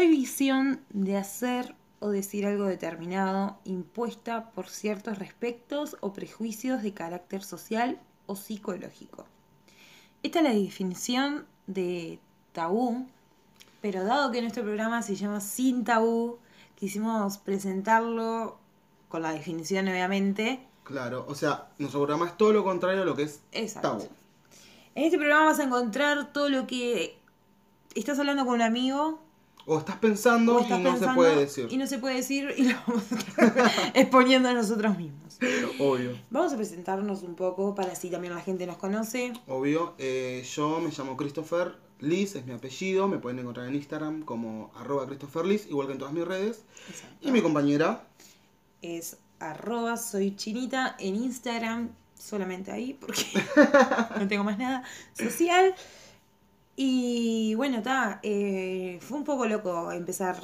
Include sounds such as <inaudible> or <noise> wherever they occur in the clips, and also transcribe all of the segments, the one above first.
prohibición de hacer o decir algo determinado impuesta por ciertos respectos o prejuicios de carácter social o psicológico. Esta es la definición de tabú, pero dado que nuestro programa se llama Sin Tabú, quisimos presentarlo con la definición obviamente. Claro, o sea, nuestro programa es todo lo contrario a lo que es Exacto. tabú. En este programa vas a encontrar todo lo que estás hablando con un amigo O estás pensando o estás y no pensando se puede decir. y no se puede decir y lo vamos <laughs> exponiendo a nosotros mismos. Obvio. Vamos a presentarnos un poco para así también la gente nos conoce. Obvio. Eh, yo me llamo Christopher Liz, es mi apellido. Me pueden encontrar en Instagram como arroba Christopher Liz, igual que en todas mis redes. Y mi compañera, Es arroba soy chinita en Instagram, solamente ahí porque <laughs> <laughs> no tengo más nada social. Y bueno, está, fue un poco loco empezar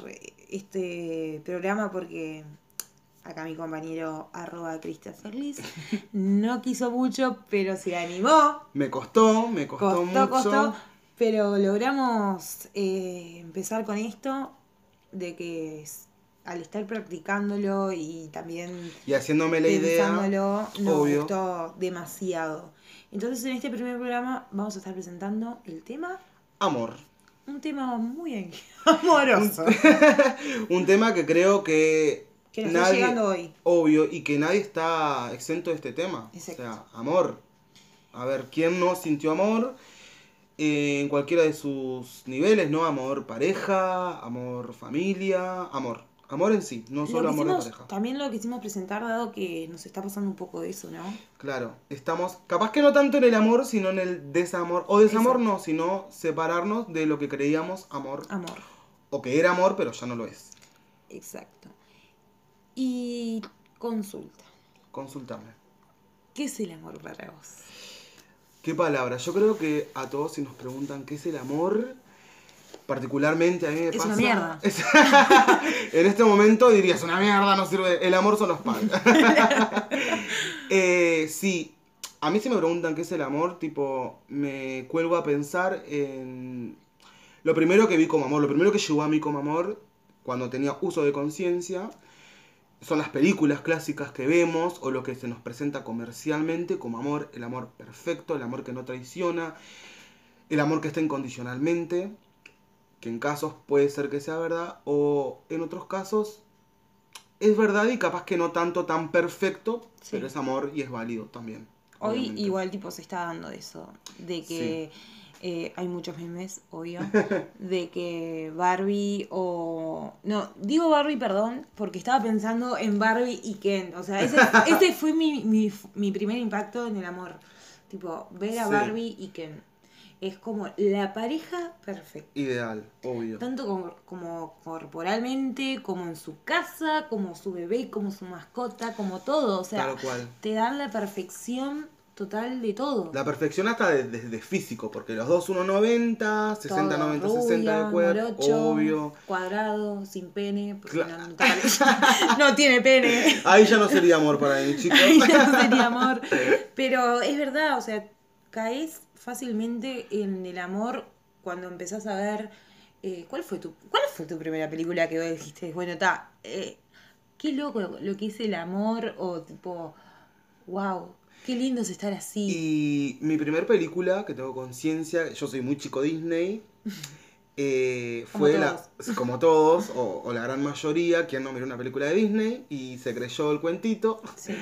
este programa porque acá mi compañero arroba Christopher Liz <laughs> no quiso mucho, pero se animó. me costó, me costó, Costó, mucho. costó, pero logramos eh, empezar con esto de que al estar practicándolo y también Y haciéndome la idea. nos obvio. gustó demasiado. Entonces en este primer programa vamos a estar presentando el tema, Amor. un tema muy <laughs> amoroso, <laughs> Un tema que creo que. que nos está llegando hoy. Obvio, y que nadie está exento de este tema. Exacto. O sea, amor. A ver, ¿quién no sintió amor? Eh, en cualquiera de sus niveles, ¿no? Amor pareja, amor familia, amor. Amor en sí, no Lo solo amor de quisimos- pareja. también lo quisimos presentar dado que nos está pasando un poco de eso, ¿no? Claro, estamos, capaz que no tanto en el amor, sino en el desamor. O desamor no, sino separarnos de lo que creíamos amor. Amor. O que era amor, pero ya no lo es. Exacto. Y consulta. Consultame. ¿Qué es el amor para vos? ¿Qué palabra? Yo creo que a todos si nos preguntan qué es el amor, particularmente a mí me Es pasa... una mierda. Es- <laughs> en este momento dirías, una mierda, no sirve. El amor son los padres. <laughs> eh, sí, a mí si me preguntan qué es el amor, tipo, me cuelgo a pensar en... Lo primero que vi como amor, lo primero que llegó a mí como amor, cuando tenía uso de conciencia, son las películas clásicas que vemos o lo que se nos presenta comercialmente como amor, el amor perfecto, el amor que no traiciona, el amor que está incondicionalmente, que en casos puede ser que sea verdad o en otros casos es verdad y capaz que no tanto tan perfecto, Sí. pero es amor y es válido también. Hoy obviamente. igual tipo se está dando eso, de que eh, hay muchos memes, obvio, <laughs> de que Barbie o... No, digo Barbie, perdón, porque estaba pensando en Barbie y Ken. O sea, ese, <laughs> ese fue mi, mi, mi primer impacto en el amor. Tipo, ver a Sí. Barbie y Ken. Es como la pareja perfecta. Ideal, obvio. Tanto como, como corporalmente, como en su casa, como su bebé, como su mascota, como todo. O sea, Tal cual. te dan la perfección total de todo. La perfección hasta desde de, de físico, porque los dos 1,90, 60, Todo, 90, rubia, 60 de cuerpo, morocho, obvio. Cuadrado, sin pene, porque no- <laughs> no tiene pene. Ahí ya no sería amor para mí, <laughs> chicos. Ahí ya no sería amor. Pero es verdad, o sea, caes fácilmente en el amor cuando empezás a ver. eh, ¿cuál, fue tu, ¿Cuál fue tu primera película que vos dijiste? Bueno, está. qué loco lo que es el amor, o tipo. ¡Wow! Qué lindo es estar así. Y mi primer película, que tengo conciencia, yo soy muy chico Disney, <laughs> eh, Como fue la, como todos, o, o la gran mayoría, quien no miró una película de Disney y se creyó el cuentito. Sí.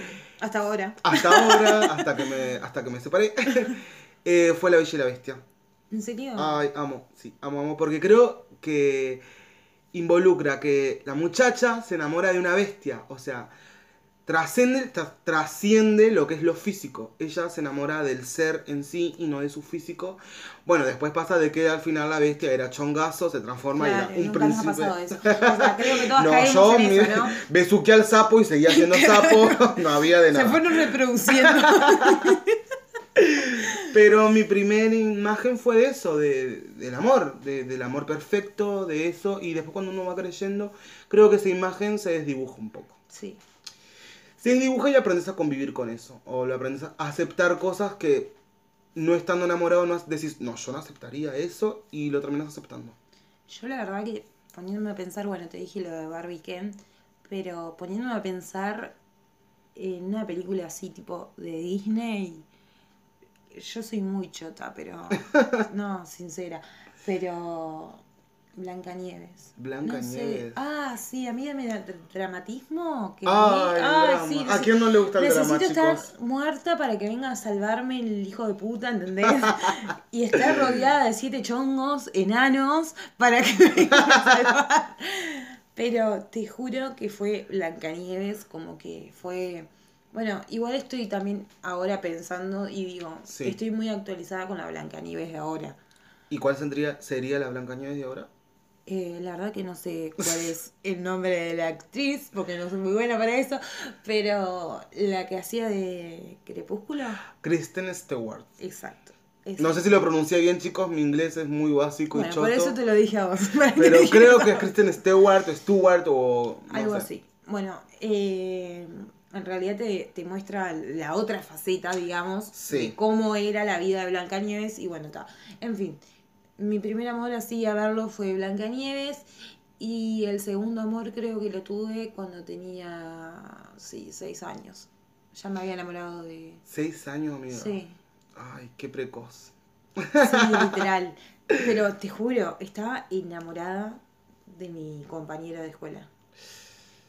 Hasta ahora. Hasta ahora, hasta que me, hasta que me separé, <laughs> eh, fue La Bella y la Bestia. ¿En serio? Ay, amo, sí, amo, amo, porque creo que involucra que la muchacha se enamora de una bestia, o sea, trasciende, tra- trasciende lo que es lo físico. Ella se enamora del ser en sí y no de su físico. Bueno, después pasa de que al final la bestia era chongazo, se transforma Claro, y era un nunca nos ha príncipe. pasado eso. O sea, creo que todas <laughs> no, yo en eso, ¿no? besuqué al sapo y seguía siendo sapo, <laughs> <laughs> no había de Se nada. fueron reproduciendo. Pero mi primera imagen fue de eso, de, del amor, de- del amor perfecto, de eso, y después cuando uno va creyendo, creo que esa imagen se desdibuja un poco. sí. Se desdibuja y aprendes a convivir con eso, o lo aprendes a aceptar cosas que no estando enamorado no decís, no, yo no aceptaría eso, y lo terminas aceptando. Yo la verdad que poniéndome a pensar, bueno, te dije lo de Barbie Ken, pero poniéndome a pensar en una película así tipo de Disney, yo soy muy chota, pero <laughs> no, sincera, pero Blancanieves. Blancanieves. No sé. Ah, sí, a mí me da dramatismo. Que drama. sí, ¿A quién no le gusta el necesito drama, estar chicos? muerta para que venga a salvarme el hijo de puta, ¿entendés? y estar rodeada de siete chongos enanos para que me vengan a salvar. Pero te juro que fue Blancanieves, como que fue. Bueno, igual estoy también ahora pensando y digo, Sí. estoy muy actualizada con la Blancanieves de ahora. ¿Y cuál sería, sería la Blancanieves de ahora? Eh, la verdad que no sé cuál es el nombre de la actriz, porque no soy muy buena para eso, pero la que hacía de Crepúsculo, Kristen Stewart. exacto. No sé si lo pronuncié bien, chicos, mi inglés es muy básico y Bueno, choto. por eso te lo dije a vos. <laughs> Pero creo que es Kristen Stewart o Stewart o... no Algo sé. así. Bueno, eh, en realidad te, te muestra la otra faceta, digamos, Sí. de cómo era la vida de Blancanieves y bueno, está. En fin, mi primer amor así a verlo fue Blancanieves y el segundo amor creo que lo tuve cuando tenía, sí, seis años. Ya me había enamorado de... Seis años, amiga. Sí, Ay, qué precoz. sí, <laughs> literal. Pero te juro, estaba enamorada de mi compañera de escuela.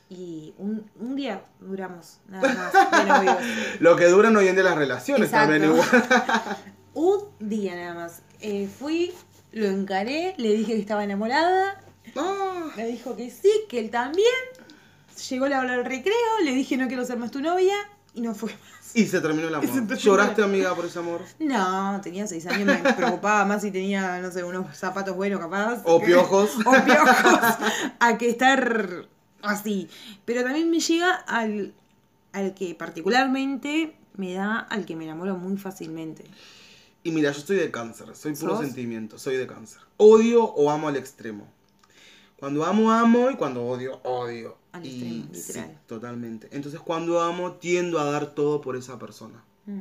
Y un, un día duramos, nada <laughs> más, de novios. Lo que duran hoy en día las relaciones Exacto. también igual. <laughs> Un día nada más. Eh, fui, lo encaré, le dije que estaba enamorada, Ah, me dijo que sí, que él también. Llegó la hora del recreo, le dije no quiero ser más tu novia y no fue más. y se terminó el <laughs> amor. ¿Lloraste, amiga, por ese amor? No, tenía seis años, me preocupaba más si tenía, no sé, unos zapatos buenos capaz. O piojos. O piojos. a que estar así. Pero también me llega al, al que particularmente me da al que me enamoro muy fácilmente. Y mira, yo soy de cáncer, soy puro ¿Sos? sentimiento, soy de cáncer. Odio o amo al extremo. Cuando amo, amo y cuando odio, odio. Al y extremo, sí, totalmente. Entonces cuando amo, tiendo a dar todo por esa persona. Mm.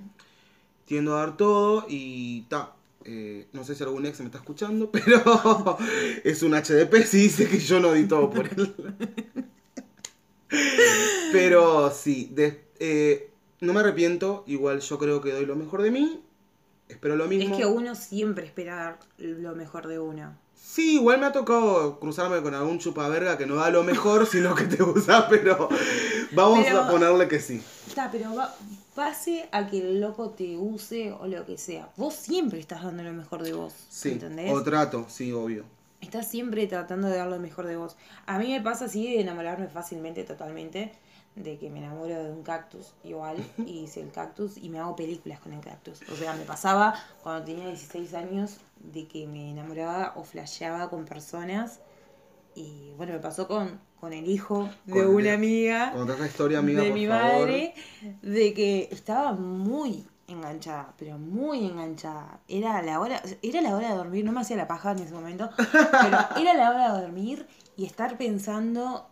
Tiendo a dar todo y ta. eh, no sé si algún ex me está escuchando, <laughs> pero es un HDP si dice que yo no di todo por <laughs> él. <laughs> pero sí, de- eh, no me arrepiento. Igual yo creo que doy lo mejor de mí. Espero lo Es mismo. que uno siempre espera lo mejor de uno. Sí, igual me ha tocado cruzarme con algún chupaverga que no da lo mejor, <laughs> sino que te usa, pero vamos Pero- a ponerle que sí. Está, pero va, pase a que el loco te use o lo que sea. Vos siempre estás dando lo mejor de vos. Sí, ¿Entendés? o trato, sí, obvio. Estás siempre tratando de dar lo mejor de vos. A mí me pasa así de enamorarme fácilmente, totalmente, de que me enamoro de un cactus igual, <laughs> y hice el cactus y me hago películas con el cactus. O sea, me pasaba cuando tenía 16 años de que me enamoraba o flasheaba con personas. Y bueno, me pasó con, con el hijo de Con una amiga historia, de por mi favor. madre, de que estaba muy enganchada, pero muy enganchada. Era la hora, era la hora de dormir, no me hacía la paja en ese momento, pero <laughs> era la hora de dormir y estar pensando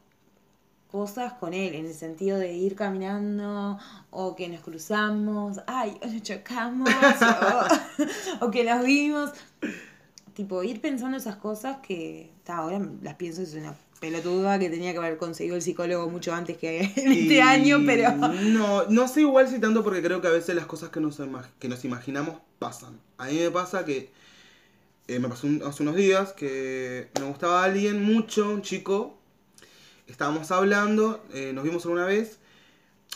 cosas con él, en el sentido de ir caminando, o que nos cruzamos, ay, o nos chocamos, <laughs> o, o que nos vimos. Tipo, ir pensando esas cosas que ta, ahora las pienso, es una pelotuda que tenía que haber conseguido el psicólogo mucho antes que en <laughs> este Y año, pero... No, no sé igual si tanto porque creo que a veces las cosas que nos, que nos imaginamos pasan. A mí me pasa que, eh, me pasó un- hace unos días que me gustaba alguien mucho, un chico, estábamos hablando, eh, nos vimos alguna vez,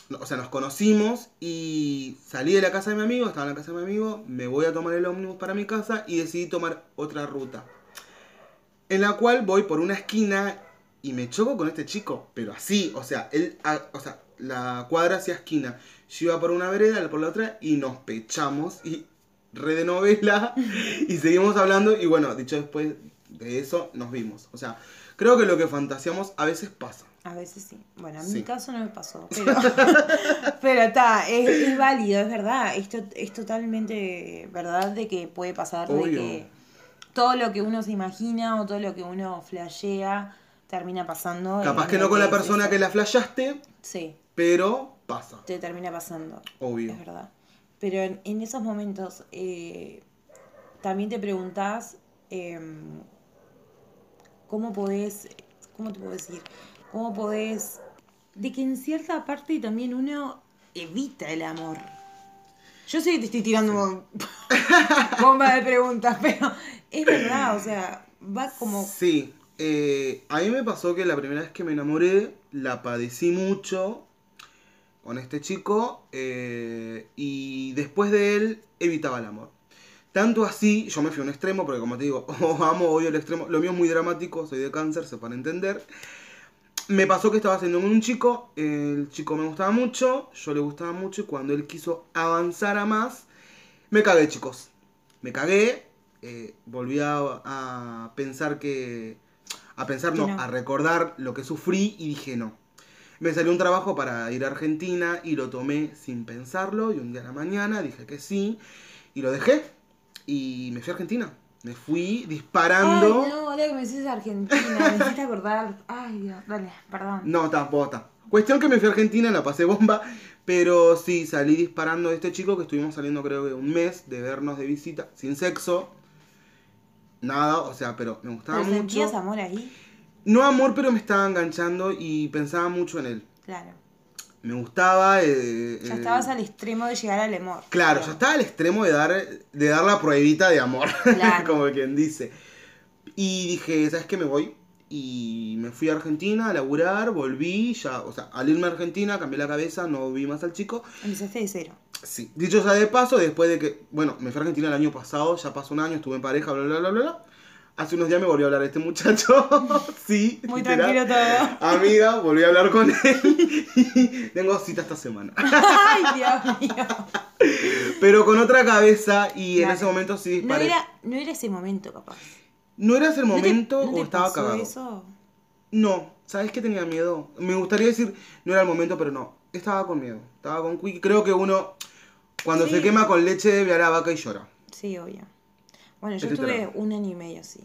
no, o sea, nos conocimos y salí de la casa de mi amigo, estaba en la casa de mi amigo, me voy a tomar el ómnibus para mi casa y decidí tomar otra ruta. En la cual voy por una esquina y me choco con este chico, pero así, o sea, él, a- o sea, la cuadra hacia esquina. Yo iba por una vereda, él por la otra y nos pechamos y re de novela <laughs> y seguimos hablando y bueno, dicho después de eso nos vimos. O sea, creo que lo que fantaseamos a veces pasa. A veces sí. Bueno, en Sí. mi caso no me pasó, pero <laughs> pero está, es, es válido, es verdad. Esto es totalmente verdad de que puede pasar, de que todo lo que uno se imagina o todo lo que uno flashea termina pasando. Capaz que no con la persona eso. que la flashaste, Sí, pero pasa. te termina pasando. Obvio. Es verdad. Pero en, en esos momentos eh, también te preguntás em, cómo podés, ¿cómo te puedo decir? ¿Cómo podés, de que en cierta parte también uno evita el amor? Yo sé que te estoy tirando bomba de preguntas, <laughs> pero es verdad, o sea, va como... Sí, eh, a mí me pasó que la primera vez que me enamoré, la padecí mucho con este chico eh, y después de él evitaba el amor. Tanto así, yo me fui a un extremo, porque como te digo, <laughs> amo, odio el extremo. Lo mío es muy dramático, soy de cáncer, se para entender. Me pasó que estaba haciendo un chico, el chico me gustaba mucho, yo le gustaba mucho y cuando él quiso avanzar a más, me cagué chicos. Me cagué, eh, volví a, pensar que... A pensar, no, no, a recordar lo que sufrí y dije no. Me salió un trabajo para ir a Argentina y lo tomé sin pensarlo y un día a la mañana dije que sí y lo dejé y me fui a Argentina. Me fui disparando. Ay, no, ahora que me decís Argentina, me hiciste acordar. Ay, Dios, dale, perdón. No, tampoco está. Cuestión que me fui a Argentina, la pasé bomba, pero sí, salí disparando de este chico que estuvimos saliendo creo que un mes de vernos de visita, sin sexo. Nada, o sea, pero me gustaba ¿Pero mucho. sentías amor ahí? No amor, pero me estaba enganchando y pensaba mucho en él. Claro. Me gustaba. Eh, Ya eh, estabas al extremo de llegar al amor. Claro, ya estaba al extremo de dar, de dar la pruebita de amor, <laughs> Claro. como quien dice. Y dije, ¿sabes qué? Me voy. Y me fui a Argentina a laburar, volví, ya, o sea, al irme a Argentina cambié la cabeza, no vi más al chico. Empezaste de cero. Sí, dicho sea de paso, después de que, bueno, me fui a Argentina el año pasado, ya pasó un año, estuve en pareja, bla, bla, bla, bla. bla. Hace unos días me volvió a hablar este muchacho, <laughs> sí. Muy literal. tranquilo todo. Amiga, volví a hablar con él <laughs> y tengo cita esta semana. Ay, Dios mío. Pero con otra cabeza y en Claro. ese momento sí No era, no era ese momento, capaz. ¿No era ese el ¿No te- momento no te o estaba pasó cagado? eso? No, ¿sabes qué tenía miedo? Me gustaría decir, no era el momento, pero no. Estaba con miedo. Estaba con. Creo que uno, cuando Sí. se quema con leche, ve a la vaca y llora. Sí, obvio. Bueno, yo Es estuve un año y medio así.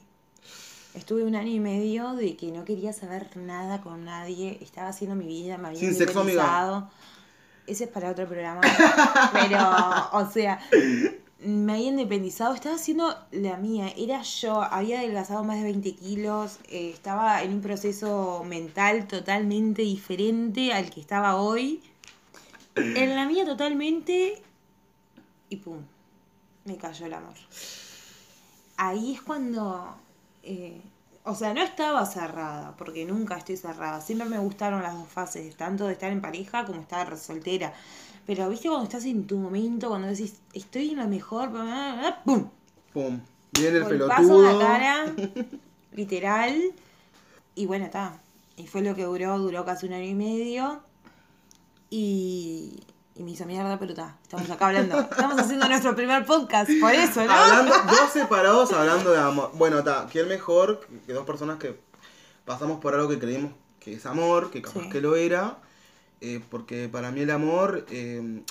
Estuve un año y medio de que no quería saber nada con nadie. Estaba haciendo mi vida, me había Sin sexo, amiga. Ese es para otro programa. <laughs> Pero, o sea, me había independizado. Estaba haciendo la mía. Era yo. Había adelgazado más de 20 kilos. eh, estaba en un proceso mental totalmente diferente al que estaba hoy. En la mía totalmente. Y pum. Me cayó el amor. Ahí es cuando. eh, o sea, no estaba cerrada, porque nunca estoy cerrada. Siempre me gustaron las dos fases, tanto de estar en pareja como estar soltera. Pero viste cuando estás en tu momento, cuando decís, estoy en la mejor, ¡pum! Pum. Viene el Golpazo en la pelotudo. cara, <laughs> literal. Y bueno, está. Y fue lo que duró, duró casi un año y medio. Y, y me hizo mierda, pero está. Estamos acá hablando. <laughs> Estamos haciendo nuestro primer podcast, por eso, ¿no? Hablando, <laughs> dos separados hablando de amor. Bueno, está, ¿quién mejor que dos personas que pasamos por algo que creímos que es amor, que capaz Sí. que lo era? Eh, porque para mí el amor, eh,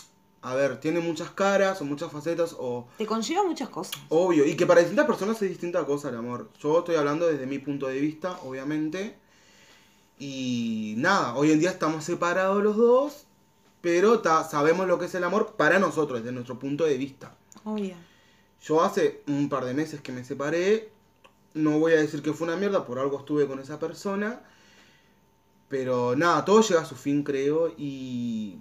a ver, tiene muchas caras o muchas facetas o... Te conlleva muchas cosas. Obvio, y que para distintas personas es distinta cosa el amor. Yo estoy hablando desde mi punto de vista, obviamente. Y nada, hoy en día estamos separados los dos, pero ta- sabemos lo que es el amor para nosotros, desde nuestro punto de vista. Obvio. Yo hace un par de meses que me separé, no voy a decir que fue una mierda, por algo estuve con esa persona. Pero nada, todo llega a su fin, creo, y...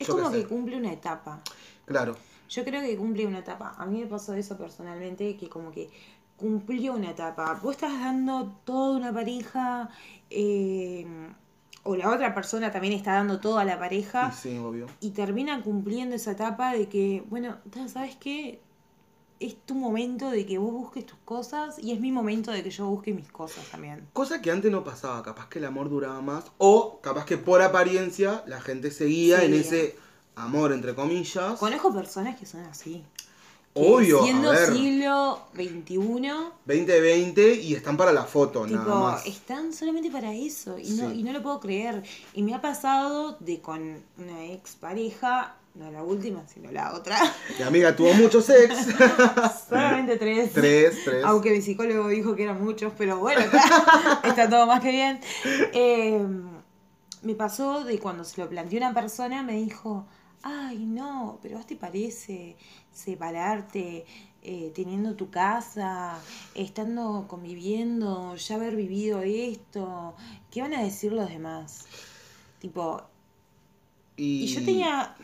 Es como que cumple una etapa. Claro, Yo creo que cumple una etapa. A mí me pasó eso personalmente, que como que cumplió una etapa. Vos estás dando toda una pareja, eh, o la otra persona también está dando todo a la pareja, y sí, obvio. y termina cumpliendo esa etapa de que, bueno, ¿sabes qué? Es tu momento de que vos busques tus cosas y es mi momento de que yo busque mis cosas también. Cosa que antes no pasaba, capaz que el amor duraba más, o capaz que por apariencia la gente seguía en ese amor, entre comillas. Conozco personas que son así. Obvio, Siendo a ver, siglo XXI, 2020 y están para la foto, nada Tipo, más. están solamente para eso y no, y no lo puedo creer. Y me ha pasado de con una ex pareja, no la última, sino la otra, Mi amiga tuvo mucho sex. <laughs> solamente tres. tres, tres. Aunque mi psicólogo dijo que eran muchos, pero bueno, está, <laughs> está todo más que bien. Eh, me pasó de cuando se lo planteó una persona, me dijo, ay, no, pero vos te parece separarte eh, teniendo tu casa, estando conviviendo, ya haber vivido esto, ¿qué van a decir los demás? Tipo, Y, y yo tenía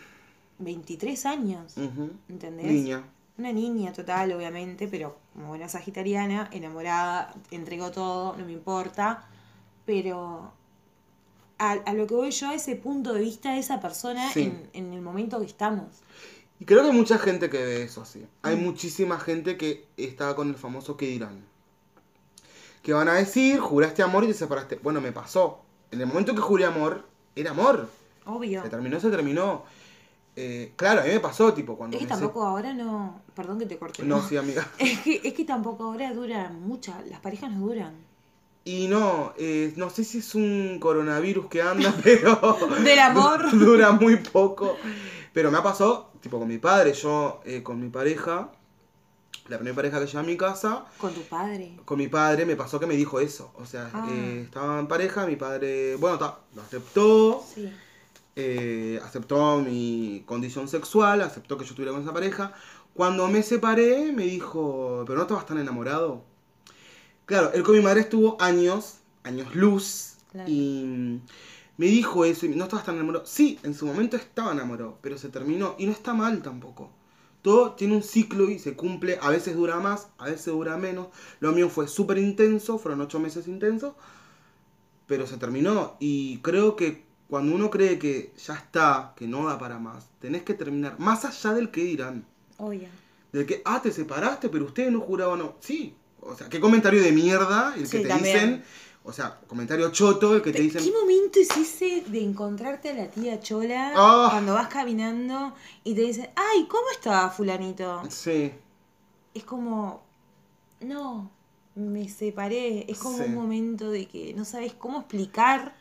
23 años, Ujú. ¿entendés? Niña. Una niña total, obviamente, pero como buena sagitariana, enamorada, entregó todo, no me importa. Pero a, a lo que voy yo, a ese punto de vista de esa persona Sí. en, en el momento que estamos. Y creo que hay mucha gente que ve eso así. Hay Mm. muchísima gente que está con el famoso que dirán. Que van a decir, juraste amor y te separaste. Bueno, me pasó. En el momento que juré amor, era amor. Obvio. Se terminó, se terminó. Eh, claro, a mí me pasó, tipo, cuando Es que se- tampoco ahora no. Perdón que te corte. No, sí, amiga. <laughs> Es que, es que tampoco ahora duran muchas. Las parejas no duran. Y no, eh, no sé si es un coronavirus que anda, <laughs> pero... <laughs> Del amor. du- Dura muy poco. Pero me ha pasado, tipo, con mi padre. Yo, eh, con mi pareja, la primera pareja que llevé a mi casa, Con tu padre. con mi padre me pasó que me dijo eso. O sea, Ah. estaba en pareja, mi padre, bueno, ta, lo aceptó, Sí. Eh, aceptó mi condición sexual, aceptó que yo estuviera con esa pareja. Cuando me separé, me dijo, pero no estabas tan enamorado. Claro, él con mi madre estuvo años, años luz, Claro. y me dijo eso, y no estabas tan enamorado. Sí, en su momento estaba enamorado, pero se terminó, y no está mal tampoco. Todo tiene un ciclo y se cumple, a veces dura más, a veces dura menos. Lo mío fue súper intenso, fueron ocho meses intensos, pero se terminó. Y creo que cuando uno cree que ya está, que no da para más, tenés que terminar, más allá del que dirán. Obvio. Del que, ah, te separaste, pero ustedes no juraban, no. Sí, o sea, qué comentario de mierda el que te también. dicen, o sea, comentario choto el que te dicen, ¿Qué momento es ese de encontrarte a la tía Chola Ah. cuando vas caminando y te dicen, ay, ¿cómo está fulanito? sí, Es como, no, me separé. Es como Sí. un momento de que no sabes cómo explicar,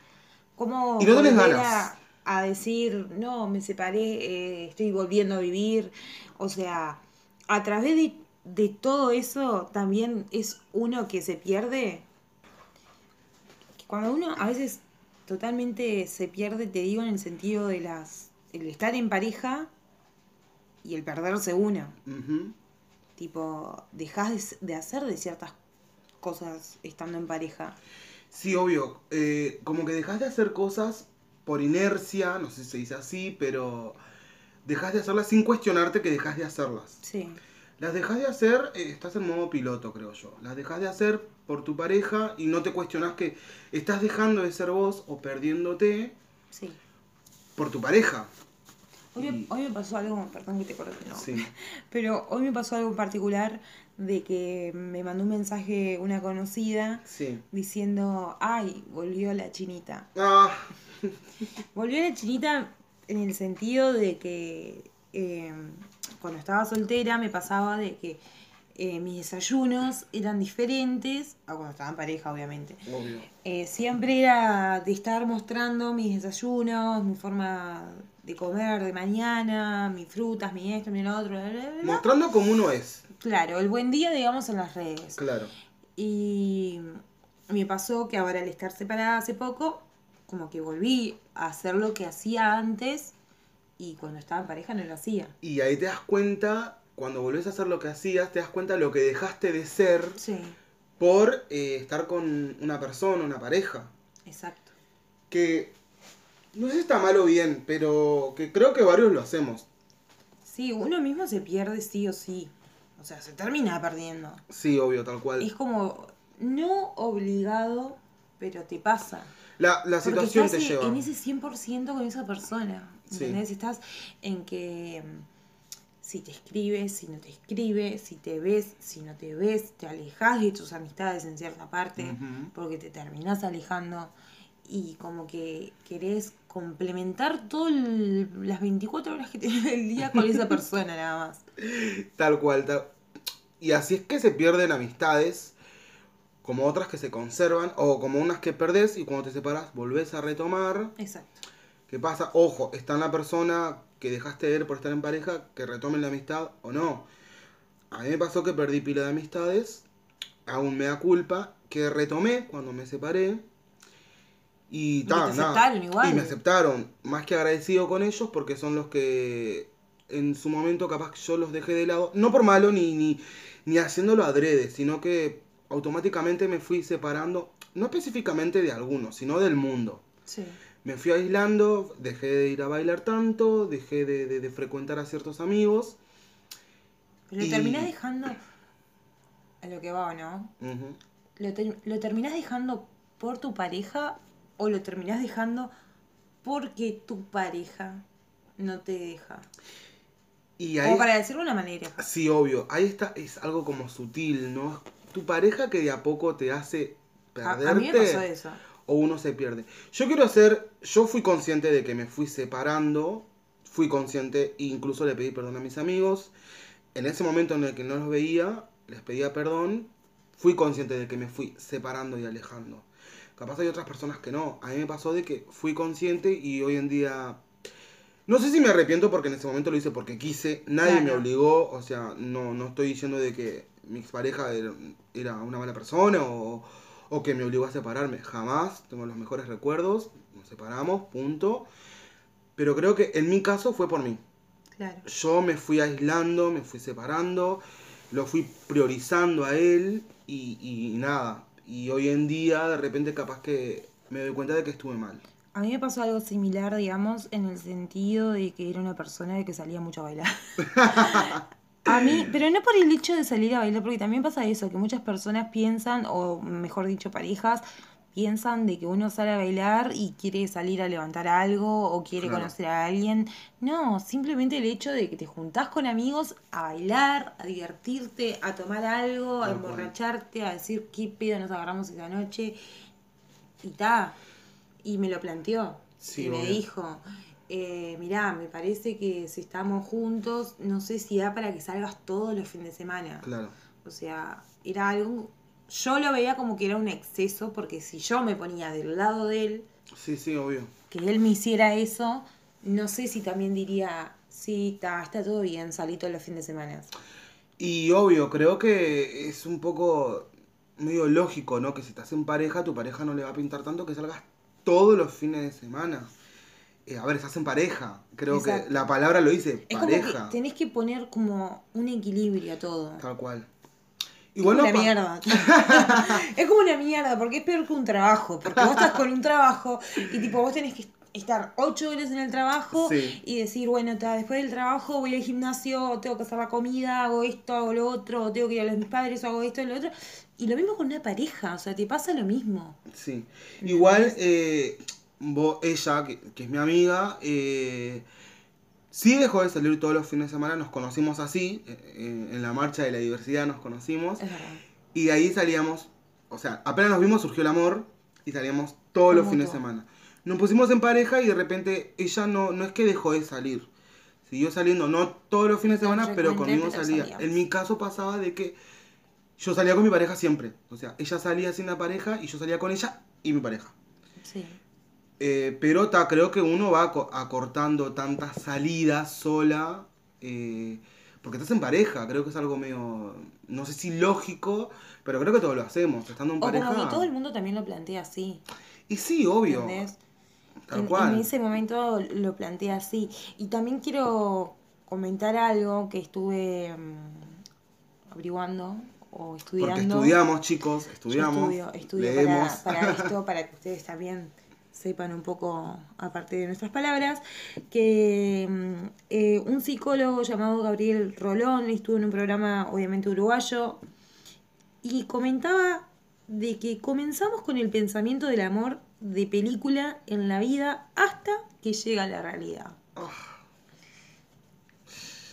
cómo Y no tenés volver ganas. A, a decir, no, me separé, eh, estoy volviendo a vivir. O sea, a través de, de todo eso también es uno que se pierde. Cuando uno a veces totalmente se pierde, te digo, en el sentido de las el estar en pareja y el perderse uno. Tipo, dejas de, de hacer de ciertas cosas estando en pareja. Sí, obvio, eh, como que dejas de hacer cosas por inercia, no sé si se dice así, pero dejas de hacerlas sin cuestionarte que dejas de hacerlas. Sí, Las dejas de hacer, eh, estás en modo piloto, creo yo. Las dejas de hacer por tu pareja y no te cuestionas que estás dejando de ser vos o perdiéndote sí. por tu pareja. Hoy Y- hoy me pasó algo, perdón que te corte, no. Sí. <laughs> Pero hoy me pasó algo en particular de que me mandó un mensaje una conocida Sí. diciendo, ay, volvió la chinita. Ah, <laughs> Volvió la chinita en el sentido de que eh, cuando estaba soltera me pasaba de que eh, mis desayunos eran diferentes a cuando estaba en pareja, obviamente. obvio. Eh, siempre era de estar mostrando mis desayunos, mi forma de comer de mañana, mis frutas, mi esto, mi lo otro, bla, bla, bla. Mostrando como uno es. Claro, el buen día, digamos, en las redes. Claro. Y me pasó que ahora al estar separada hace poco, como que volví a hacer lo que hacía antes y cuando estaba en pareja no lo hacía. Y ahí te das cuenta, cuando volvés a hacer lo que hacías, te das cuenta lo que dejaste de ser Sí, por eh, estar con una persona, una pareja. exacto. Que no sé si está mal o bien, pero que creo que varios lo hacemos. Sí, uno mismo se pierde sí o sí. O sea, se termina perdiendo. Sí, obvio, tal cual. Es como no obligado, pero te pasa. La, la Porque situación estás te lleva. en ese 100% con esa persona. Sí. ¿Entendés? Estás en que mm, si te escribes, si no te escribes, si te ves, si no te ves, te alejas de tus amistades en cierta parte, porque te terminás alejando y como que querés complementar todas las 24 horas que tenés del día con esa <laughs> persona nada más. Tal cual. tal- Y así es que se pierden amistades, como otras que se conservan, o como unas que perdés y cuando te separas volvés a retomar. Exacto. ¿Qué pasa? Ojo, está en la persona que dejaste de ver por estar en pareja, que retomen la amistad o no. A mí me pasó que perdí pila de amistades, aún me da culpa, que retomé cuando me separé. Y, Y ta, te nada. aceptaron igual. Y me aceptaron. Más que agradecido con ellos porque son los que en su momento capaz yo los dejé de lado. No por malo ni, ni, ni haciéndolo adrede, sino que automáticamente me fui separando. No específicamente de algunos, sino del mundo. Sí. Me fui aislando, dejé de ir a bailar tanto, dejé de, de- de frecuentar a ciertos amigos. Lo Y- terminás dejando a lo que va, ¿o ¿no? ¿Lo, ter- ¿Lo terminás dejando por tu pareja o lo terminás dejando porque tu pareja no te deja? Y ahí, Como para decirlo de una manera. sí, obvio, ahí está, es algo como sutil, ¿no? Tu pareja que de a poco te hace A, perderte. a mí me pasó eso. o uno se pierde. Yo quiero hacer, yo fui consciente de que me fui separando, fui consciente e incluso le pedí perdón a mis amigos. En ese momento en el que no los veía, les pedía perdón, fui consciente de que me fui separando y alejando. Capaz hay otras personas que no. A mí me pasó de que fui consciente y hoy en día... No sé si me arrepiento porque en ese momento lo hice porque quise, nadie me obligó, o sea, no, no estoy diciendo de que mi expareja era, era una mala persona o, o que me obligó a separarme, jamás, tengo los mejores recuerdos, nos separamos, punto. Pero creo que en mi caso fue por mí. Claro. Yo me fui aislando, me fui separando, lo fui priorizando a él y, y nada. Y hoy en día de repente capaz que me doy cuenta de que estuve mal. A mí me pasó algo similar, digamos, en el sentido de que era una persona de que salía mucho a bailar. <laughs> A mí, pero no por el hecho de salir a bailar, porque también pasa eso, que muchas personas piensan, o mejor dicho, parejas, piensan de que uno sale a bailar y quiere salir a levantar algo o quiere Claro. conocer a alguien. No, simplemente el hecho de que te juntás con amigos a bailar, a divertirte, a tomar algo, a emborracharte, a decir qué pedo nos agarramos esa noche. Y ta. Y me lo planteó. Sí, y me dijo, eh, mirá, me parece que si estamos juntos, no sé si da para que salgas todos los fines de semana. Claro. O sea, era algo... Yo lo veía como que era un exceso, porque si yo me ponía del lado de él, Sí, sí, obvio. que él me hiciera eso, no sé si también diría, sí, ta, está todo bien, salí todos los fines de semana. Y obvio, creo que es un poco medio lógico, ¿no? Que si estás en pareja, tu pareja no le va a pintar tanto que salgas todos los fines de semana. Eh, a ver, estás en pareja. Creo Exacto. que la palabra lo dice, Es como pareja. que tenés que poner como un equilibrio a todo. Tal cual. Es bueno, una mierda. <laughs> es como una mierda, porque es peor que un trabajo. Porque vos estás con un trabajo y tipo vos tenés que estar ocho horas en el trabajo Sí. y decir, bueno, ta, después del trabajo voy al gimnasio, tengo que hacer la comida, hago esto, hago lo otro, tengo que ir a los mis padres, hago esto, lo otro. Y lo mismo con una pareja, o sea, te pasa lo mismo. Sí. Igual, eh, vos- ella, que, que es mi amiga, eh, sí dejó de salir todos los fines de semana, nos conocimos así, eh, en, en la marcha de la diversidad nos conocimos, Es verdad. y de ahí salíamos, o sea, apenas nos vimos surgió el amor, y salíamos todos los fines de semana. Nos pusimos en pareja y de repente ella no, no es que dejó de salir, siguió saliendo, no todos los fines de semana, pero conmigo salía. salíamos. En mi caso pasaba de que yo salía con mi pareja siempre, o sea, ella salía sin la pareja y yo salía con ella y mi pareja. Sí. Eh, pero ta, creo que uno va aco- acortando tantas salidas sola. eh, porque estás en pareja. Creo que es algo medio. No sé si lógico. Pero creo que todos lo hacemos. Estando en O pareja. como que todo el mundo también lo plantea así. Y sí, obvio. ¿Entendés? Tal en, cual. en ese momento lo planteé así. Y también quiero comentar algo que estuve mm, averiguando o estudiando. Porque estudiamos, chicos. Yo Estudiamos. estudio, estudio leemos. para, para <laughs> esto, para que ustedes también sepan un poco, aparte de nuestras palabras, que mm, eh, un psicólogo llamado Gabriel Rolón estuvo en un programa, obviamente uruguayo, y comentaba de que comenzamos con el pensamiento del amor de película en la vida hasta que llega la realidad.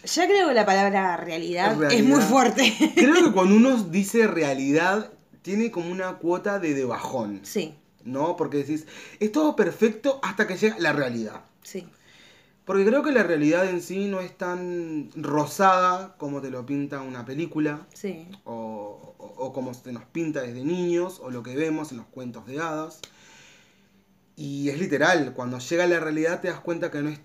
Ya creo que la palabra realidad, es muy fuerte. Creo que cuando uno dice realidad, tiene como una cuota de, de bajón. sí, ¿No? Porque decís, es todo perfecto hasta que llega la realidad. sí. Porque creo que la realidad en sí no es tan rosada como te lo pinta una película. Sí, o, o- o como se nos pinta desde niños, o lo que vemos en los cuentos de hadas. Y es literal, cuando llega la realidad te das cuenta que no es que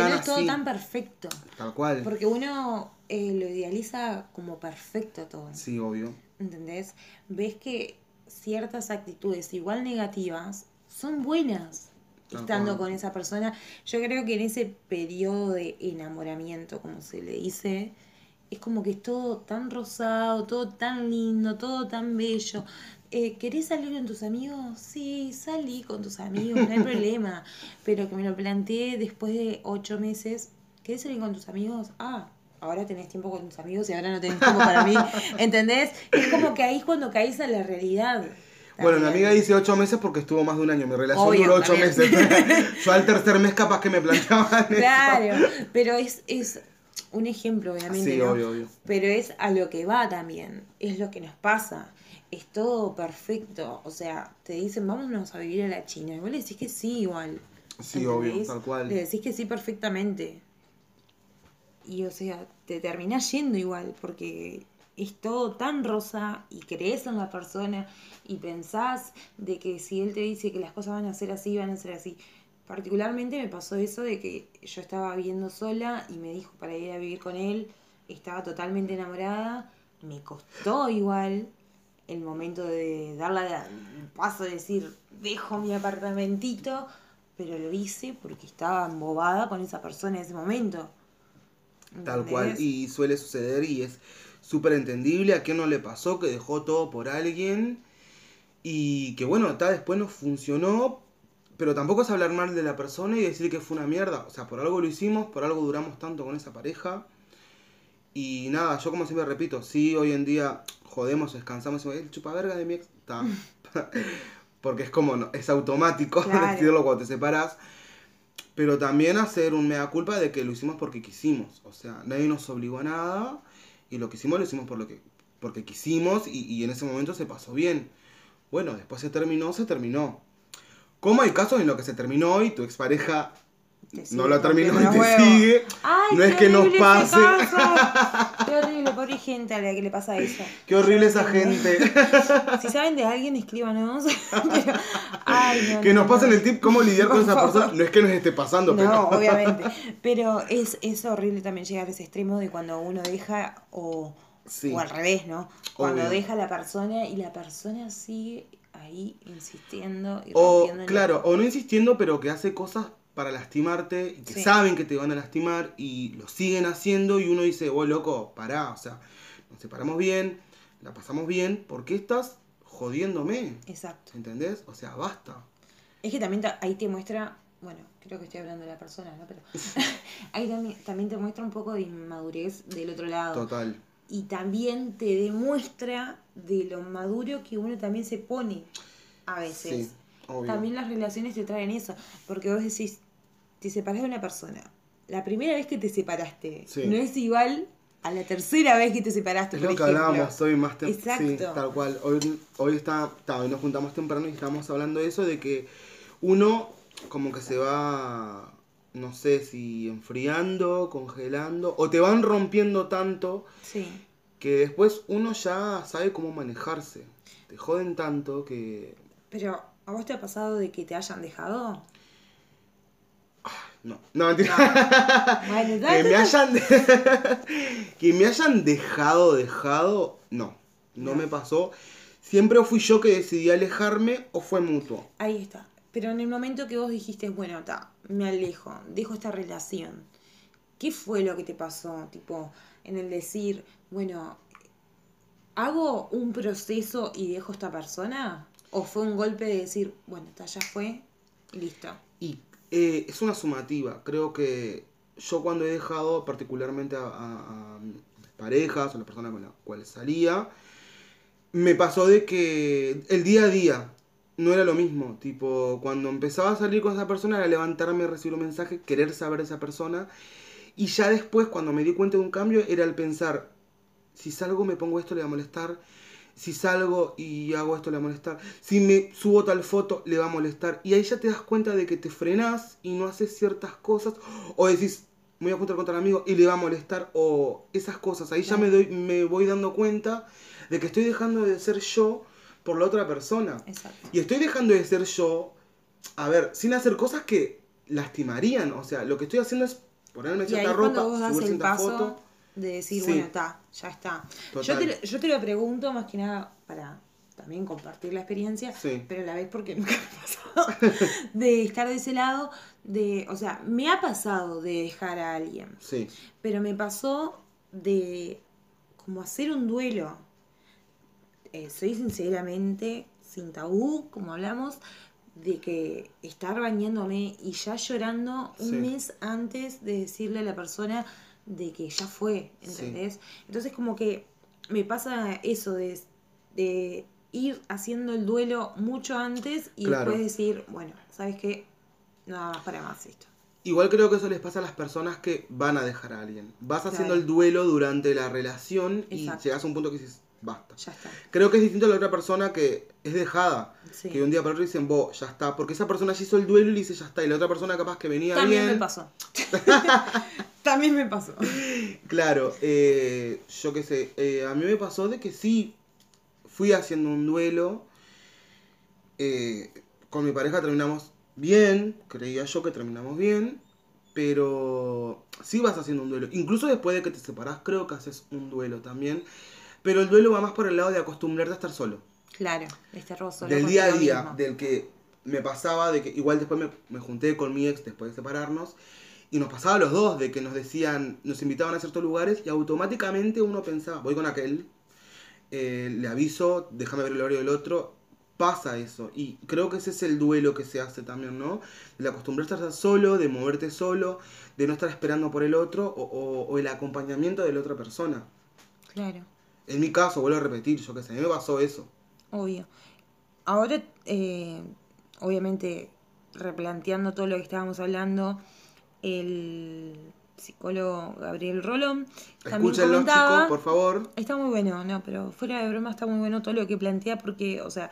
tan no es todo así, tan perfecto. tal cual. Porque uno eh, lo idealiza como perfecto todo. Sí, obvio. ¿Entendés? Ves que ciertas actitudes, igual negativas, son buenas estando con esa persona. Yo creo que en ese periodo de enamoramiento, como se le dice, es como que es todo tan rosado, todo tan lindo, todo tan bello. Eh, ¿Querés salir con tus amigos? Sí, salí con tus amigos, no hay <laughs> problema. Pero que me lo planteé después de ocho meses. ¿Querés salir con tus amigos? Ah, ahora tenés tiempo con tus amigos y ahora no tenés tiempo para mí. <laughs> ¿Entendés? Es como que ahí es cuando caís a la realidad. Bueno, mi amiga dice ocho meses porque estuvo más de un año. Mi relación Obvio, duró ocho también. meses. <laughs> <laughs> Yo al tercer mes capaz que me planteaban eso. Claro, pero es, es un ejemplo, obviamente. Sí, ¿no? obvio, obvio. Pero es a lo que va también, es lo que nos pasa. Es todo perfecto. O sea, te dicen, vámonos a vivir a la China. Y vos le decís que sí, igual. Sí, obvio, tal cual. Le decís que sí perfectamente. Y o sea, te terminás yendo igual, porque es todo tan rosa y crees en la persona y pensás de que si él te dice que las cosas van a ser así, van a ser así. Particularmente me pasó eso de que yo estaba viviendo sola y me dijo para ir a vivir con él, estaba totalmente enamorada, me costó igual el momento de darle el paso de decir, dejo mi apartamentito, pero lo hice porque estaba embobada con esa persona en ese momento. Tal cual. Y suele suceder y es súper entendible. A quien no le pasó que dejó todo por alguien y que bueno, está después no funcionó. Pero tampoco es hablar mal de la persona y decir que fue una mierda. O sea, por algo lo hicimos, por algo duramos tanto con esa pareja. Y nada, yo como siempre repito, sí, hoy en día jodemos, descansamos, el chupaverga de mi ex. Está. <laughs> Porque es como, no, es automático <laughs> Claro. decirlo cuando te separas. Pero también hacer un mea culpa de que lo hicimos porque quisimos. O sea, nadie nos obligó a nada. Y lo que hicimos lo hicimos por lo que, porque quisimos y, y en ese momento se pasó bien. Bueno, después se terminó, se terminó. Como hay casos en los que se terminó y tu expareja no la terminó y te sigue. Ay, no es que nos pase. <laughs> Qué horrible, pobre gente a la que le pasa eso. Qué horrible esa gente. <laughs> Si saben de alguien, escríbanos. <laughs> Pero, ay, no, que no, nos pasen no. el tip cómo lidiar con esa favor. persona. No es que nos esté pasando, No, pero. obviamente. Pero es, es horrible también llegar a ese extremo de cuando uno deja o, Sí. o al revés, ¿no? Cuando Obvio. deja a la persona y la persona sigue ahí insistiendo y O, claro, o no insistiendo, pero que hace cosas para lastimarte y que Sí. saben que te van a lastimar y lo siguen haciendo y uno dice, oh, loco, pará, o sea, nos separamos bien, la pasamos bien, ¿por qué estás jodiéndome? Exacto. ¿Entendés? O sea, basta. Es que también ta- ahí te muestra, bueno, creo que estoy hablando de la persona, ¿no? Pero <laughs> <laughs> ahí también, también te muestra un poco de inmadurez del otro lado. Total. Y también te demuestra de lo maduro que uno también se pone a veces. Sí, obvio. También las relaciones te traen eso, porque vos decís, te separás de una persona. La primera vez que te separaste Sí. no es igual a la tercera vez que te separaste, Es por lo que ejemplo. hablábamos hoy más tem- Exacto. Sí, tal cual. Hoy, hoy, está, está, hoy nos juntamos temprano y estábamos hablando de eso, de que uno como que se va, no sé si enfriando, congelando, o te van rompiendo tanto Sí. que después uno ya sabe cómo manejarse. Te joden tanto que... Pero, ¿a vos te ha pasado de que te hayan dejado? No, no, mentira. Bueno, <laughs> que me hayan <laughs> que me hayan dejado dejado no no No. me pasó siempre fui yo que decidí alejarme o fue mutuo Ahí está. Pero en el momento que vos dijiste, bueno, ta, me alejo, dejo esta relación, ¿qué fue lo que te pasó? Tipo, en el decir, bueno, ¿hago un proceso y dejo esta persona? ¿O fue un golpe de decir, bueno, ta, ya fue listo? y eh, es una sumativa creo que yo cuando he dejado particularmente a, a- parejas o las personas con las cuales salía me pasó de que el día a día no era lo mismo. Tipo, cuando empezaba a salir con esa persona era levantarme, recibir un mensaje, querer saber de esa persona. Y ya después, cuando me di cuenta de un cambio, era el pensar, si salgo me pongo esto, le va a molestar. Si salgo y hago esto, le va a molestar. Si me subo tal foto, le va a molestar. Y ahí ya te das cuenta de que te frenás y no haces ciertas cosas. O decís, me voy a juntar con tal amigo y le va a molestar. O esas cosas. Ahí ya me, doy, me voy dando cuenta de que estoy dejando de ser yo por la otra persona. Exacto. Y estoy dejando de ser yo, a ver, sin hacer cosas que lastimarían. O sea, lo que estoy haciendo es ponerme cierta ropa, subir cierta paso foto. De decir, Sí. bueno, está, ya está. Yo te, lo- yo te lo pregunto más que nada para también compartir la experiencia, Sí. pero a la vez porque <laughs> nunca me ha pasado <laughs> de estar de ese lado, de, o sea, me ha pasado de dejar a alguien, Sí. pero me pasó de como hacer un duelo. Eh, soy sinceramente, sin tabú, como hablamos, de que estar bañándome y ya llorando un mes antes de decirle a la persona de que ya fue, ¿entendés? Entonces como que me pasa eso de, de ir haciendo el duelo mucho antes y Claro. después decir, bueno, ¿sabes qué? Nada más para más esto. Igual creo que eso les pasa a las personas que van a dejar a alguien. Vas haciendo el duelo durante la relación y llegas a un punto que dices, basta. Ya está. Creo que es distinto a la otra persona que es dejada. Sí. Que un día para otro dicen, vos, ya está. Porque esa persona ya hizo el duelo y le dice, ya está. Y la otra persona capaz que venía También bien. me pasó. <laughs> También me pasó. Claro, eh, yo qué sé. eh, a mí me pasó de que sí, fui haciendo un duelo. eh, con mi pareja terminamos bien. Creía yo que terminamos bien. Pero sí vas haciendo un duelo. Incluso después de que te separás, creo que haces un duelo también. Pero el duelo va más por el lado de acostumbrarte a estar solo. Claro, este roso. del día a día, del que me pasaba, de que igual después me, me junté con mi ex después de separarnos, y nos pasaba a los dos, de que nos decían, nos invitaban a ciertos lugares y automáticamente uno pensaba, voy con aquel, eh, le aviso, déjame ver el horario del otro, pasa eso, y creo que ese es el duelo que se hace también, ¿no? De acostumbrarse a estar solo, de moverte solo, de no estar esperando por el otro, o, o- o el acompañamiento de la otra persona. Claro, En mi caso, vuelvo a repetir, yo qué sé, a mí me pasó eso. obvio. Ahora, eh, obviamente, replanteando todo lo que estábamos hablando, el psicólogo Gabriel Rolón también Escúchenlo, comentaba... chicos, por favor. Está muy bueno, no, pero fuera de broma está muy bueno todo lo que plantea porque, o sea,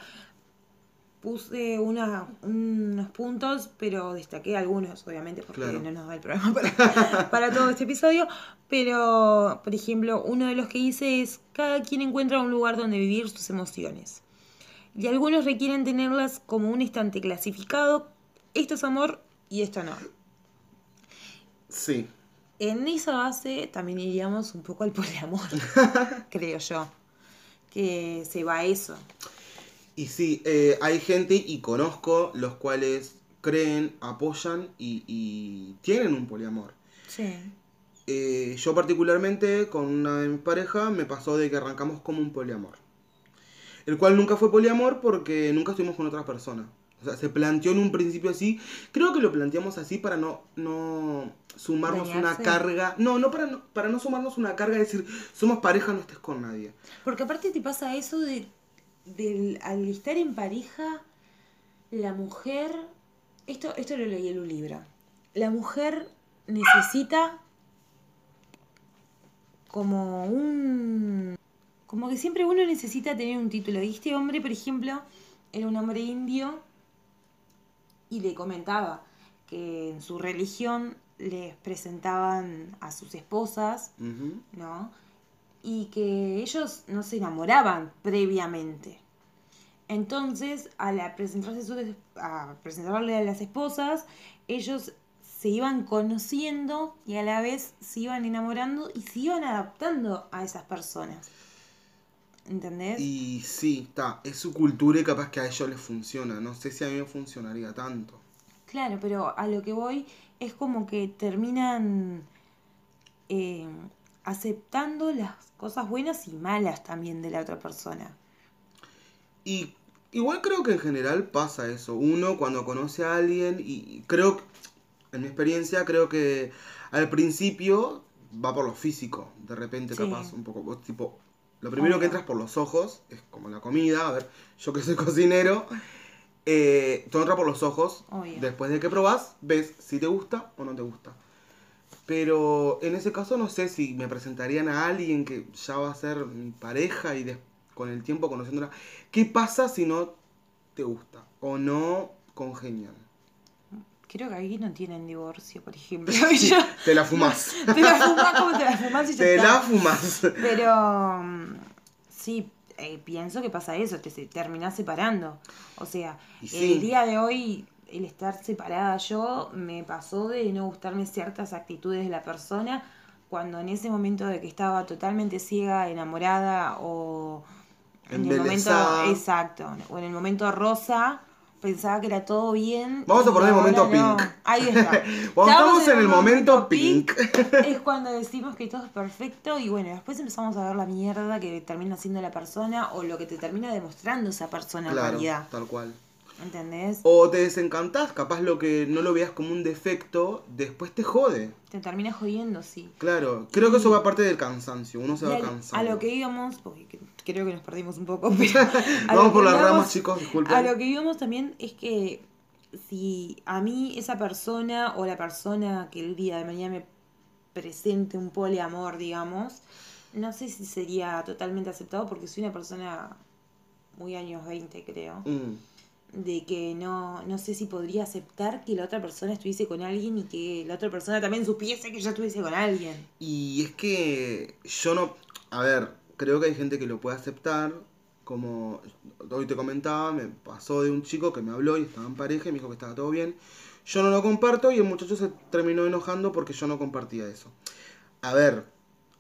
puse una, unos puntos, pero destaqué algunos, obviamente, porque Claro. no nos da el programa <laughs> para, para todo este episodio. Pero, por ejemplo, uno de los que hice es, cada quien encuentra un lugar donde vivir sus emociones. Y algunos requieren tenerlas como un estante clasificado, esto es amor y esto no. Sí. En esa base también iríamos un poco al poliamor, <laughs> creo yo. Que se va a eso. Y sí, eh, hay gente y conozco los cuales creen, apoyan y, y tienen un poliamor. Sí. Eh, yo particularmente con una de mis parejas me pasó de que arrancamos como un poliamor. El cual nunca fue poliamor porque nunca estuvimos con otras personas. O sea, se planteó en un principio así. Creo que lo planteamos así para no, no sumarnos Dañarse. una carga. No, no para, no para no sumarnos una carga de decir, somos pareja, no estés con nadie. Porque aparte te pasa eso de del, al estar en pareja, la mujer, esto, esto lo leí en un libro, la mujer necesita como un... Como que siempre uno necesita tener un título. Y este hombre, por ejemplo, era un hombre indio y le comentaba que en su religión les presentaban a sus esposas. ¿no? Y que ellos no se enamoraban previamente. Entonces, al presentarse su- a presentarle a las esposas, ellos se iban conociendo y a la vez se iban enamorando y se iban adaptando a esas personas. ¿Entendés? Y sí, está, es su cultura y capaz que a ellos les funciona. No sé si a mí me funcionaría tanto. Claro, pero a lo que voy es como que terminan eh, aceptando las cosas buenas y malas también de la otra persona. Y igual creo que en general pasa eso. Uno cuando conoce a alguien y creo, que- en mi experiencia, creo que al principio va por lo físico. De repente Sí. capaz un poco, tipo, lo primero Obvio. que entras por los ojos, es como la comida. A ver, yo que soy <laughs> cocinero, eh, todo entra por los ojos. Obvio. Después de que probás, ves si te gusta o no te gusta. Pero en ese caso no sé si me presentarían a alguien que ya va a ser mi pareja y des- con el tiempo conociéndola. ¿Qué pasa si no te gusta o no congenian? Creo que aquí no tienen divorcio, por ejemplo. Sí, te la fumas. te la fumás <laughs> como te la fumás y ya te está. la fumas. Pero mm, sí, eh, pienso que pasa eso, te se- terminás separando. O sea, sí. el día de hoy, el estar separada yo, me pasó de no gustarme ciertas actitudes de la persona, cuando en ese momento de que estaba totalmente ciega, enamorada o en el momento exacto, o en el momento rosa pensaba que era todo bien. Vamos a poner el momento no. pink. Ahí está. <laughs> Cuando estamos en el momento pink. <laughs> es cuando <laughs> decimos que todo es perfecto y bueno, después empezamos a ver la mierda que termina siendo la persona o lo que te termina demostrando esa persona en Claro, realidad. tal cual. ¿Entendés? O te desencantás, capaz lo que no lo veas como un defecto, después te jode. Te termina jodiendo, sí. Claro, creo que eso va parte del cansancio, uno se va cansando. a lo que íbamos, porque que- creo que nos perdimos un poco, <laughs> pero a Vamos por las íbamos- ramas, chicos, disculpen. A lo que íbamos también es que si a mí esa persona o la persona que el día de mañana me presente un poliamor, digamos, no sé si sería totalmente aceptado porque soy una persona muy años 20, creo, Mm. De que no, no sé si podría aceptar que la otra persona estuviese con alguien y que la otra persona también supiese que yo estuviese con alguien. Y es que yo no. A ver, creo que hay gente que lo puede aceptar. Como hoy te comentaba, me pasó de un chico que me habló y estaba en pareja y me dijo que estaba todo bien. Yo no lo comparto y el muchacho se terminó enojando porque yo no compartía eso. A ver,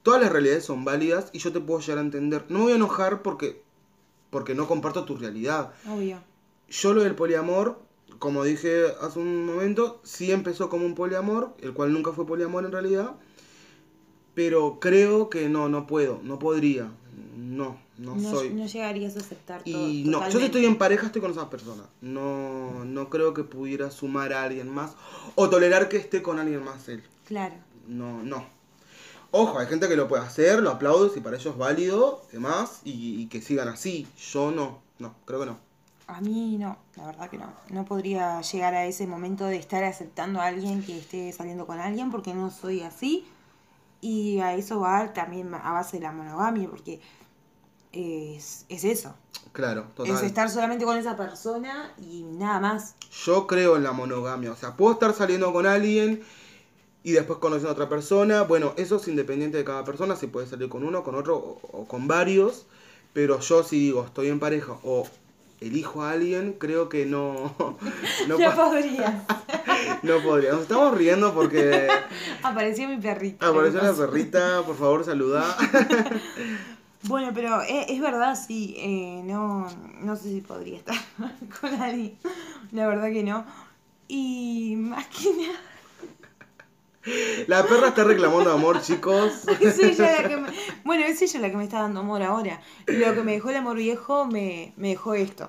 todas las realidades son válidas y yo te puedo llegar a entender. No me voy a enojar porque, porque no comparto tu realidad. Obvio. Yo lo del poliamor, como dije hace un momento, sí empezó como un poliamor, el cual nunca fue poliamor en realidad. Pero creo que no, no puedo, no podría. No, no, No, soy. no llegarías a aceptar todo. y no, yo si estoy en pareja estoy con esa persona. No, no creo que pudiera sumar a alguien más o tolerar que esté con alguien más él. Claro. No, no. Ojo, hay gente que lo puede hacer, lo aplaudo si para ellos es válido, demás, y, y que sigan así. Yo no, no, creo que no. A mí no, la verdad que no. No podría llegar a ese momento de estar aceptando a alguien que esté saliendo con alguien porque no soy así. Y a eso va también a base de la monogamia porque es, es eso. Claro, total. Es estar solamente con esa persona y nada más. Yo creo en la monogamia. O sea, puedo estar saliendo con alguien y después conociendo a otra persona. Bueno, eso es independiente de cada persona. Si puede salir con uno, con otro o, o con varios. Pero yo si digo, estoy en pareja o elijo a alguien, creo que no, <laughs> no, No po- podría. <laughs> no podría. Nos estamos riendo porque <laughs> Apareció mi perrita. apareció la perrita. Por favor, saluda. Bueno, pero es, es verdad, sí. eh, no, no sé si podría estar con alguien. La verdad que no. Y más que nada. La perra está reclamando amor, chicos. <laughs> Es ella la que me... Bueno, es ella la que me está dando amor ahora. Y lo que me dejó el amor viejo me, me dejó esto.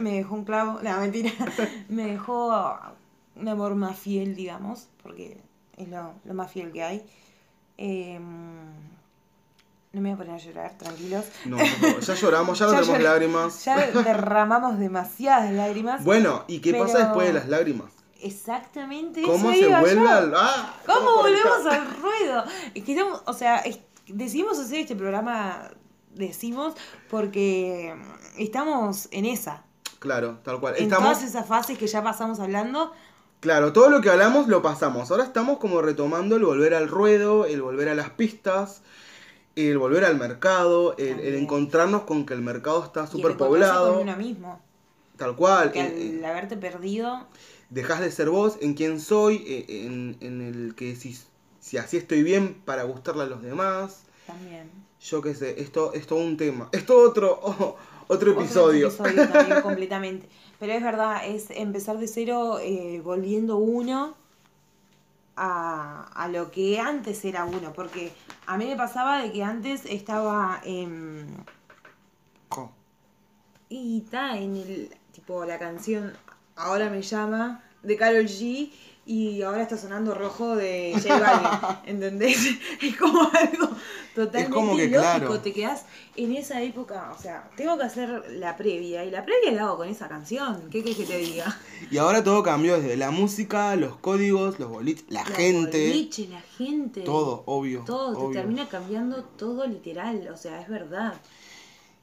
Me dejó un clavo. No, mentira. Me dejó un amor más fiel, digamos, porque es lo, lo más fiel que hay. Eh, no me voy a poner a llorar, tranquilos. No, favor, ya lloramos, ya <laughs> no tenemos lágrimas. Ya derramamos demasiadas lágrimas. Bueno, ¿y qué pasa después de las lágrimas? Exactamente. ¿Cómo eso se iba vuelve yo. al.? ¡Ah! ¿Cómo volvemos al ruedo? Es que estamos, o sea, es- decidimos hacer este programa, decimos, porque estamos en esa. Claro, tal cual. En Estamos. todas esas fases que ya pasamos hablando. Claro, todo lo que hablamos lo pasamos. Ahora estamos como retomando el volver al ruedo, el volver a las pistas, el volver al mercado, el, el encontrarnos con que el mercado está el súper poblado. con uno mismo. Tal cual. Que eh, eh, al haberte perdido, Dejás de ser vos en quién soy, eh, en, en el que si, si así estoy bien para gustarle a los demás. también. Yo qué sé, esto es todo un tema. Esto otro, <laughs> oh, otro episodio. Otro episodio también, <laughs> completamente. Pero es verdad, es empezar de cero, eh, volviendo uno a, a lo que antes era uno. Porque a mí me pasaba de que antes estaba en. Oh, Y está en el. Tipo, la canción Ahora me llama de Carol G. Y ahora está sonando rojo de J Balvin. <laughs> ¿Entendés? <laughs> Es como algo totalmente como que, ilógico. claro. Te quedás en esa época. O sea, tengo que hacer la previa. Y la previa la hago con esa canción. ¿Qué quieres que te diga? Y ahora todo cambió desde la música, los códigos, los boliches, la Los gente. boliches, la gente. Todo, obvio. Todo. obvio. Te termina cambiando todo literal. O sea, es verdad.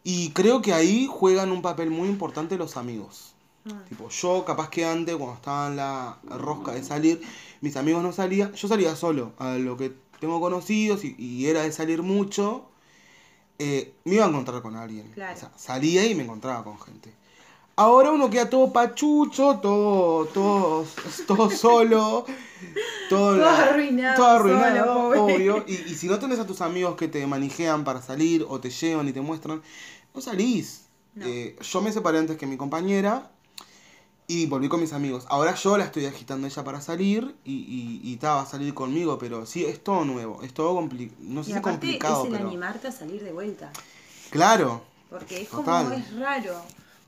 Y creo que ahí juegan un papel muy importante los amigos. Ah. Tipo, yo capaz que antes, cuando estaba en la rosca de salir, mis amigos no salían, yo salía solo. A lo que tengo conocidos y, y era de salir mucho, eh, me iba a encontrar con alguien. Claro. O sea, salía y me encontraba con gente. Ahora uno queda todo pachucho, todo, todo, todo solo, todo, Todo arruinado, todo arruinado, solo, obvio. Y, y si no tenés a tus amigos que te manijean para salir o te llevan y te muestran, no salís. No. Eh, yo me separé antes que mi compañera y volví con mis amigos. Ahora yo la estoy agitando a ella para salir y, y, y ta, va a salir conmigo, pero sí, es todo nuevo, es todo complicado. No sé si aparte complicado, es el pero... animarte a salir de vuelta. Claro, Porque es Total. como es raro.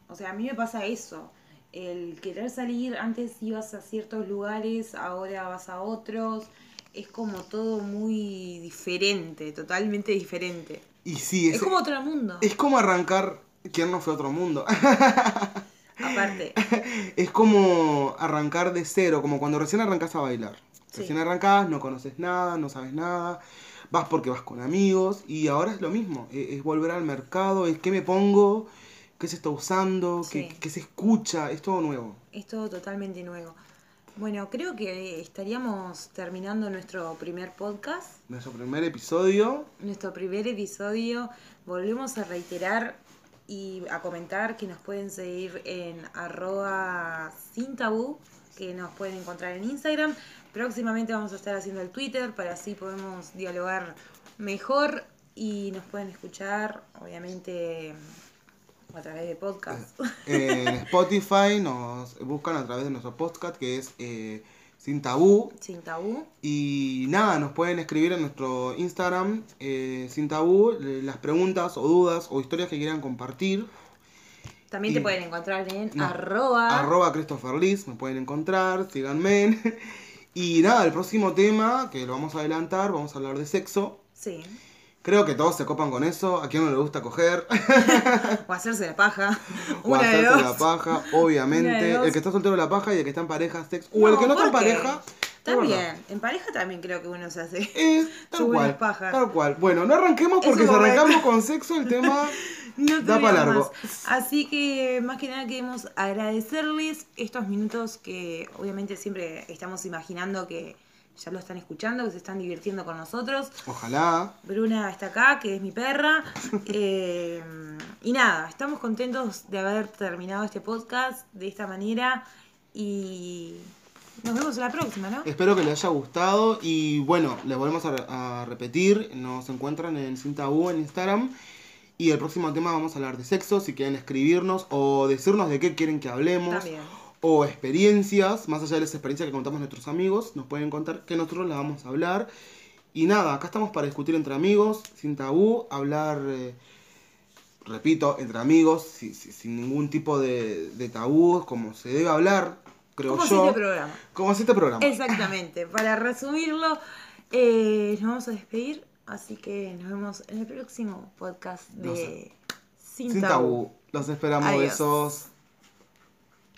O sea, a mí me pasa eso. El querer salir, antes ibas a ciertos lugares, ahora vas a otros. Es como todo muy diferente, totalmente diferente. y sí, Es, es, como otro mundo. es como arrancar... ¿Quién no fue a otro mundo? <laughs> Aparte, <laughs> es como arrancar de cero, como cuando recién arrancas a bailar. Sí. Recién arrancás, no conoces nada, no sabes nada, vas porque vas con amigos y ahora es lo mismo, e- es, volver al mercado, es qué me pongo, qué se está usando, qué, qué se escucha, es todo nuevo. es todo totalmente nuevo. Bueno, creo que estaríamos terminando nuestro primer podcast. Nuestro primer episodio, nuestro primer episodio. Volvemos a reiterar y a comentar que nos pueden seguir en arroba sin tabú, que nos pueden encontrar en Instagram. Próximamente vamos a estar haciendo el Twitter para así podemos dialogar mejor y nos pueden escuchar, obviamente, a través de podcast. en Spotify nos buscan a través de nuestro podcast que es eh, Sin Tabú. sin tabú. Y nada, nos pueden escribir en nuestro Instagram, eh, sin tabú, las preguntas o dudas o historias que quieran compartir. También Y- te pueden encontrar en No, arroba. Arroba Christopher Liz, me pueden encontrar, síganme. <laughs> Y nada, el próximo tema, que lo vamos a adelantar, vamos a hablar de sexo. Sí. Creo que todos se copan con eso, a quien no le gusta coger, <laughs> O hacerse la paja. o Una de hacerse dos. la paja, de obviamente. El que está soltero la paja y el que está en pareja, sexo. O el que no está en ¿por qué? pareja. También, en pareja también creo que uno se hace. Es tal <laughs> Sus buenas cual, pajas. tal cual. Bueno, no arranquemos Es porque un si momento. arrancamos <laughs> con sexo el tema No da para largo. más. Así que más que nada queremos agradecerles estos minutos que obviamente siempre estamos imaginando que ya lo están escuchando, que se están divirtiendo con nosotros. Ojalá. Bruna está acá, que es mi perra. <laughs> Eh, y nada, estamos contentos de haber terminado este podcast de esta manera. Y nos vemos en la próxima, ¿no? Espero que les haya gustado y bueno, les volvemos a, re- a repetir, nos encuentran en Sin Tabú en Instagram y el próximo tema vamos a hablar de sexo, si quieren escribirnos o decirnos de qué quieren que hablemos También. O experiencias, más allá de las experiencias que contamos nuestros amigos, nos pueden contar que nosotros las vamos a hablar y nada, acá estamos para discutir entre amigos, sin tabú, hablar, eh, repito, entre amigos, si- si- sin ningún tipo de, de tabú, como se debe hablar, creo Como yo. este programa. Como es este programa. Exactamente. <laughs> Para resumirlo, eh, nos vamos a despedir. Así que nos vemos en el próximo podcast de No sé. Sin, Sin Tabú. tabú. Los esperamos. Adiós. Besos.